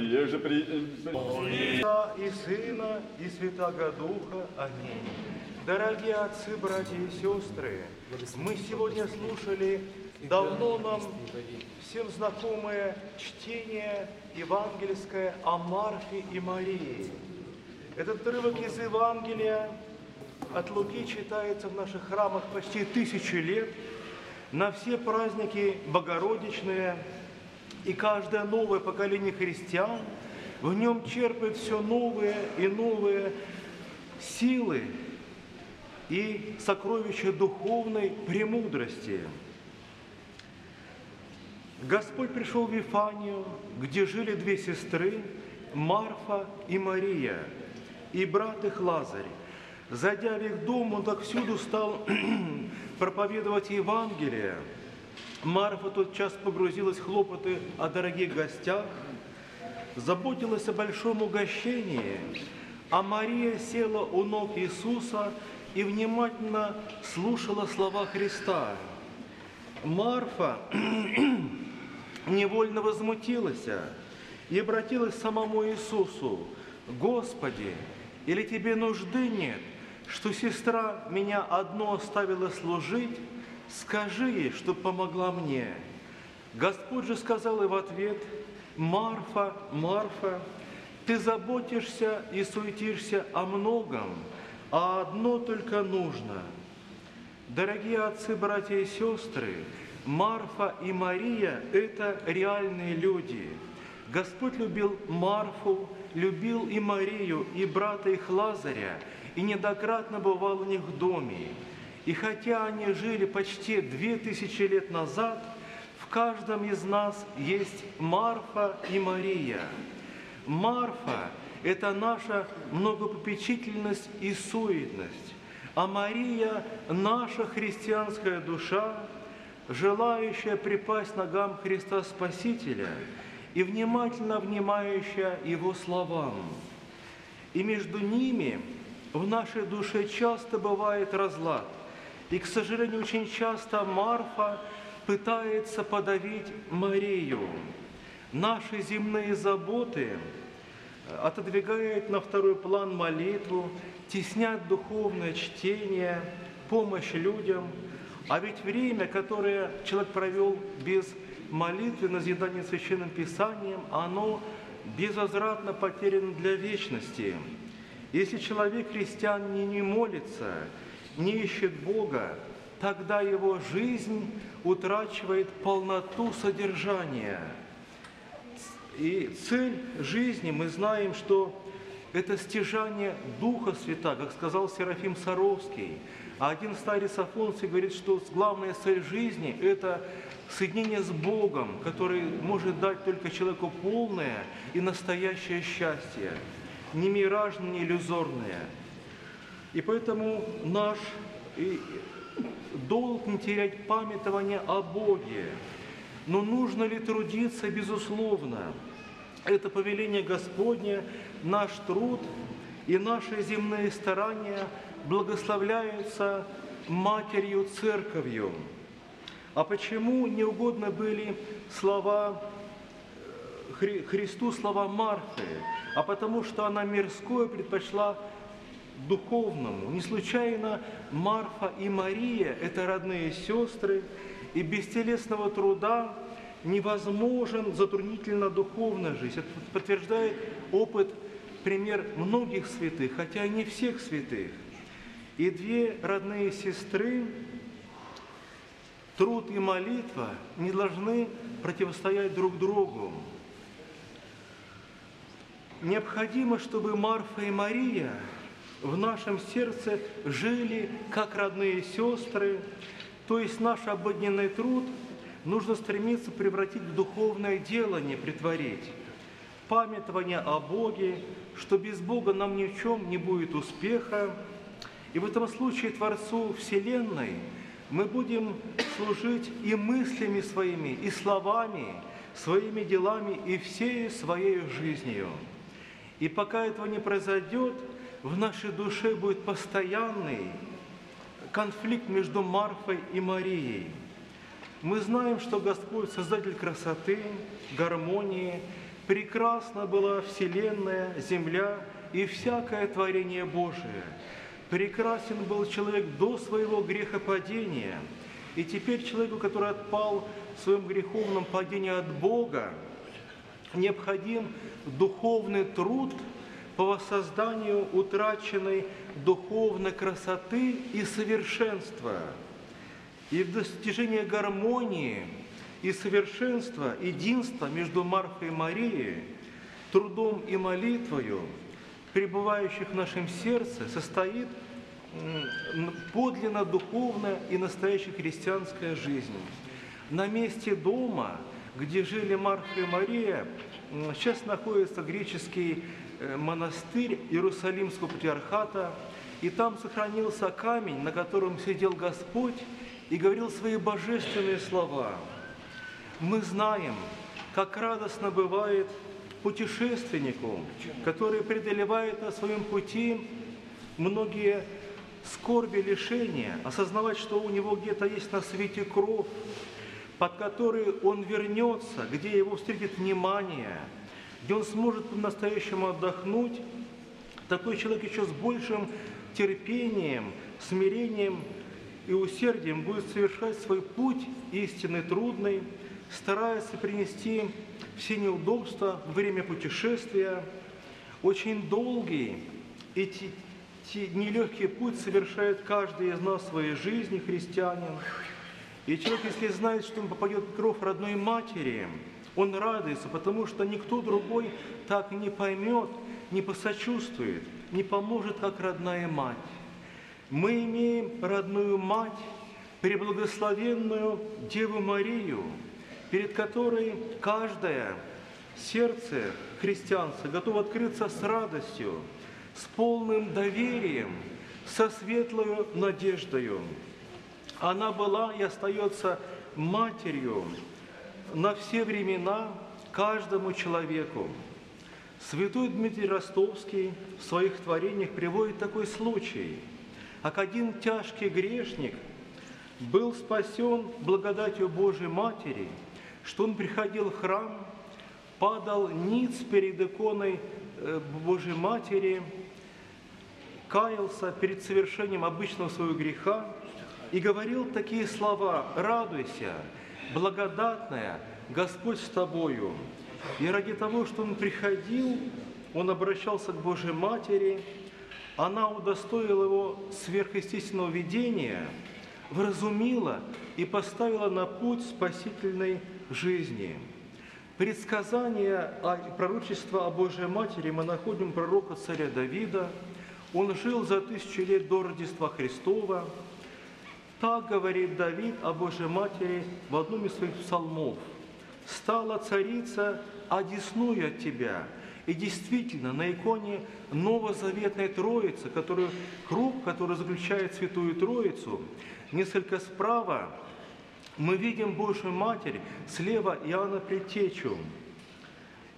еже при... Отца и Сына и Святаго Духа. Аминь. Дорогие отцы, братья и сестры, мы сегодня слушали давно нам всем знакомое чтение евангельское о Марфе и Марии. Этот отрывок из Евангелия от Луки читается в наших храмах почти тысячу лет, на все праздники богородичные, и каждое новое поколение христиан в нем черпает все новые и новые силы и сокровища духовной премудрости. Господь пришел в Вифанию, где жили две сестры, Марфа и Мария, и брат их Лазарь. Зайдя в их дом, он так всюду стал проповедовать Евангелие. Марфа тот час погрузилась в хлопоты о дорогих гостях, заботилась о большом угощении, а Мария села у ног Иисуса и внимательно слушала слова Христа. Марфа невольно возмутилась и обратилась к самому Иисусу. «Господи, или тебе нужды нет, что сестра меня одну оставила служить? Скажи ей, что помогла мне». Господь же сказал ей в ответ, «Марфа, Марфа, ты заботишься и суетишься о многом, а одно только нужно. Дорогие отцы, братья и сестры, Марфа и Мария – это реальные люди. Господь любил Марфу, любил и Марию, и брата их Лазаря, и неоднократно бывал у них в доме. И хотя они жили почти две тысячи лет назад, в каждом из нас есть Марфа и Мария. Марфа – это наша многопопечительность и суетность, а Мария – наша христианская душа, желающая припасть ногам Христа Спасителя и внимательно внимающая Его словам. И между ними в нашей душе часто бывает разлад. И, к сожалению, очень часто Марфа пытается подавить Марию. Наши земные заботы отодвигают на второй план молитву, теснят духовное чтение, помощь людям – а ведь время, которое человек провел без молитвы, назидания Священным Писанием, оно безвозвратно потеряно для вечности. Если человек, христиан, не, не молится, не ищет Бога, тогда его жизнь утрачивает полноту содержания. И цель жизни, мы знаем, что это стяжание Духа Святаго, как сказал Серафим Саровский – а один старец Афонсий говорит, что главная цель жизни – это соединение с Богом, который может дать только человеку полное и настоящее счастье, не миражное, не иллюзорное. И поэтому наш долг не терять памятование о Боге. Но нужно ли трудиться? Безусловно. Это повеление Господне, наш труд и наши земные старания – благословляются Матерью Церковью. А почему не угодно были слова э, Хри Христу, слова Марфы? А потому что она мирское предпочла духовному. Не случайно Марфа и Мария – это родные сестры, и без телесного труда невозможен затруднительно духовная жизнь. Это подтверждает опыт, пример многих святых, хотя не всех святых. И две родные сестры, труд и молитва не должны противостоять друг другу. Необходимо, чтобы Марфа и Мария в нашем сердце жили как родные сестры, то есть наш обыденный труд нужно стремиться превратить в духовное делание, притворить. Памятование о Боге, что без Бога нам ни в чем не будет успеха, и в этом случае Творцу Вселенной мы будем служить и мыслями своими, и словами, своими делами, и всей своей жизнью. И пока этого не произойдет, в нашей душе будет постоянный конфликт между Марфой и Марией. Мы знаем, что Господь – Создатель красоты, гармонии, Прекрасна была вселенная, земля и всякое творение Божие. Прекрасен был человек до своего грехопадения. И теперь человеку, который отпал в своем греховном падении от Бога, необходим духовный труд по воссозданию утраченной духовной красоты и совершенства. И в достижении гармонии и совершенства, единства между Марфой и Марией, трудом и молитвою, пребывающих в нашем сердце, состоит подлинно духовная и настоящая христианская жизнь. На месте дома, где жили Марфа и Мария, сейчас находится греческий монастырь Иерусалимского патриархата, и там сохранился камень, на котором сидел Господь и говорил свои божественные слова – мы знаем, как радостно бывает путешественнику, который преодолевает на своем пути многие скорби, лишения, осознавать, что у него где-то есть на свете кровь, под которой он вернется, где его встретит внимание, где он сможет по-настоящему отдохнуть, такой человек еще с большим терпением, смирением и усердием будет совершать свой путь истинный, трудный, старается принести все неудобства во время путешествия. Очень долгий и нелегкий путь совершает каждый из нас в своей жизни, христианин. И человек, если знает, что он попадет в кровь родной матери, он радуется, потому что никто другой так не поймет, не посочувствует, не поможет, как родная мать. Мы имеем родную мать, преблагословенную Деву Марию, перед которой каждое сердце христианца готово открыться с радостью, с полным доверием, со светлой надеждою. Она была и остается матерью на все времена каждому человеку. Святой Дмитрий Ростовский в своих творениях приводит такой случай, как один тяжкий грешник был спасен благодатью Божьей Матери – что он приходил в храм, падал ниц перед иконой э, Божьей Матери, каялся перед совершением обычного своего греха и говорил такие слова «Радуйся, благодатная, Господь с тобою». И ради того, что он приходил, он обращался к Божьей Матери, она удостоила его сверхъестественного видения, вразумила и поставила на путь спасительной жизни. Предсказание о пророчество о Божьей Матери мы находим пророка царя Давида. Он жил за тысячу лет до Рождества Христова. Так говорит Давид о Божьей Матери в одном из своих псалмов. «Стала царица, одесную от тебя». И действительно, на иконе новозаветной Троицы, которую, круг, который заключает Святую Троицу, несколько справа мы видим Божью Матерь, слева Иоанна Предтечу.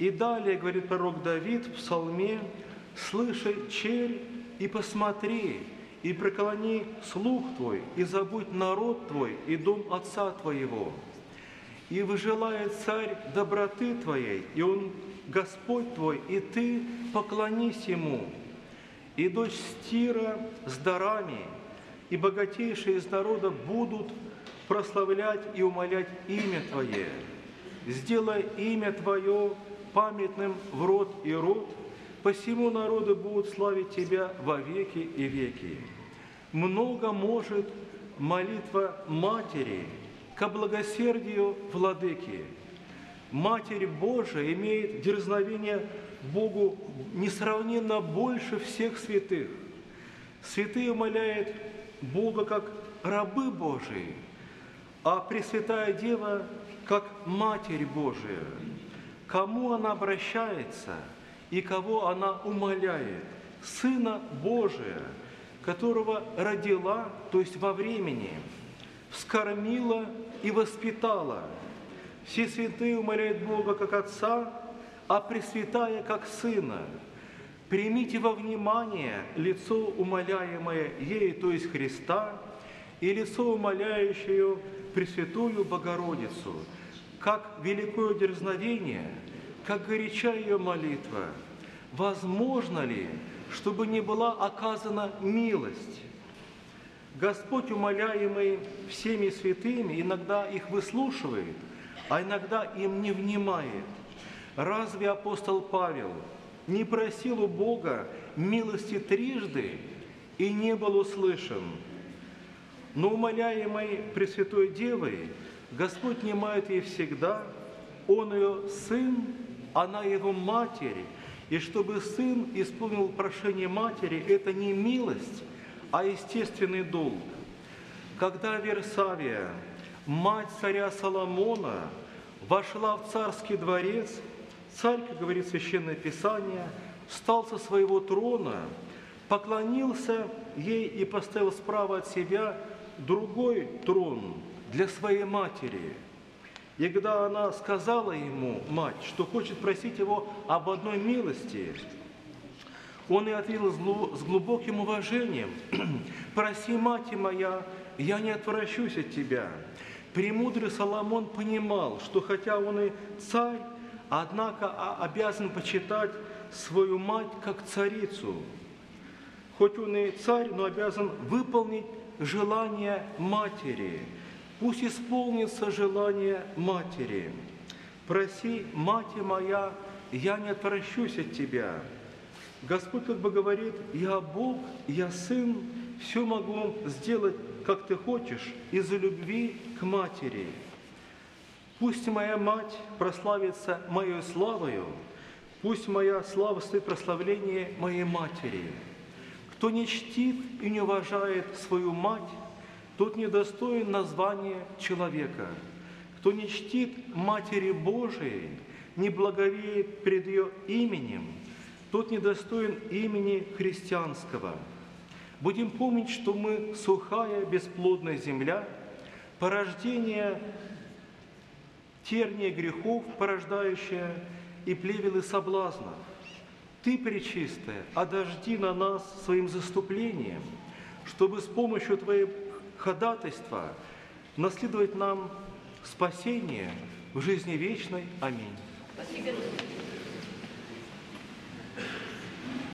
И далее, говорит пророк Давид в псалме, «Слыши, черь, и посмотри, и преклони слух твой, и забудь народ твой и дом отца твоего. И выжелает царь доброты твоей, и он Господь твой, и ты поклонись ему. И дочь Стира с дарами, и богатейшие из народа будут прославлять и умолять имя Твое. Сделай имя Твое памятным в род и род, посему народы будут славить Тебя во веки и веки. Много может молитва Матери ко благосердию Владыки. Матерь Божия имеет дерзновение Богу несравненно больше всех святых. Святые умоляют Бога как рабы Божии – а Пресвятая Дева как Матерь Божия. Кому она обращается и кого она умоляет? Сына Божия, которого родила, то есть во времени, вскормила и воспитала. Все святые умоляют Бога как Отца, а Пресвятая как Сына. Примите во внимание лицо умоляемое ей, то есть Христа, и лицо умоляющее Пресвятую Богородицу, как великое дерзновение как горяча ее молитва. Возможно ли, чтобы не была оказана милость? Господь, умоляемый всеми святыми, иногда их выслушивает, а иногда им не внимает. Разве апостол Павел не просил у Бога милости трижды и не был услышан? Но умоляемой Пресвятой Девой Господь внимает ей всегда, Он ее сын, она его матерь, и чтобы сын исполнил прошение матери, это не милость, а естественный долг. Когда Версавия, мать царя Соломона, вошла в царский дворец, царь, как говорит Священное Писание, встал со своего трона, поклонился ей и поставил справа от себя другой трон для своей матери. И когда она сказала ему, мать, что хочет просить его об одной милости, он и ответил с глубоким уважением, «Проси, мать моя, я не отвращусь от тебя». Премудрый Соломон понимал, что хотя он и царь, однако обязан почитать свою мать как царицу. Хоть он и царь, но обязан выполнить желание матери. Пусть исполнится желание матери. Проси, мать моя, я не отвращусь от тебя. Господь как бы говорит, я Бог, я Сын, все могу сделать, как ты хочешь, из-за любви к матери. Пусть моя мать прославится моей славою, пусть моя слава стоит прославление моей матери. Кто не чтит и не уважает свою мать, тот недостоин названия человека. Кто не чтит Матери Божией, не благовеет пред ее именем – тот недостоин имени христианского. Будем помнить, что мы сухая, бесплодная земля, порождение терния грехов, порождающая и плевелы соблазнов. Ты, Пречистая, одожди на нас своим заступлением, чтобы с помощью Твоего ходатайства наследовать нам спасение в жизни вечной. Аминь. Спасибо.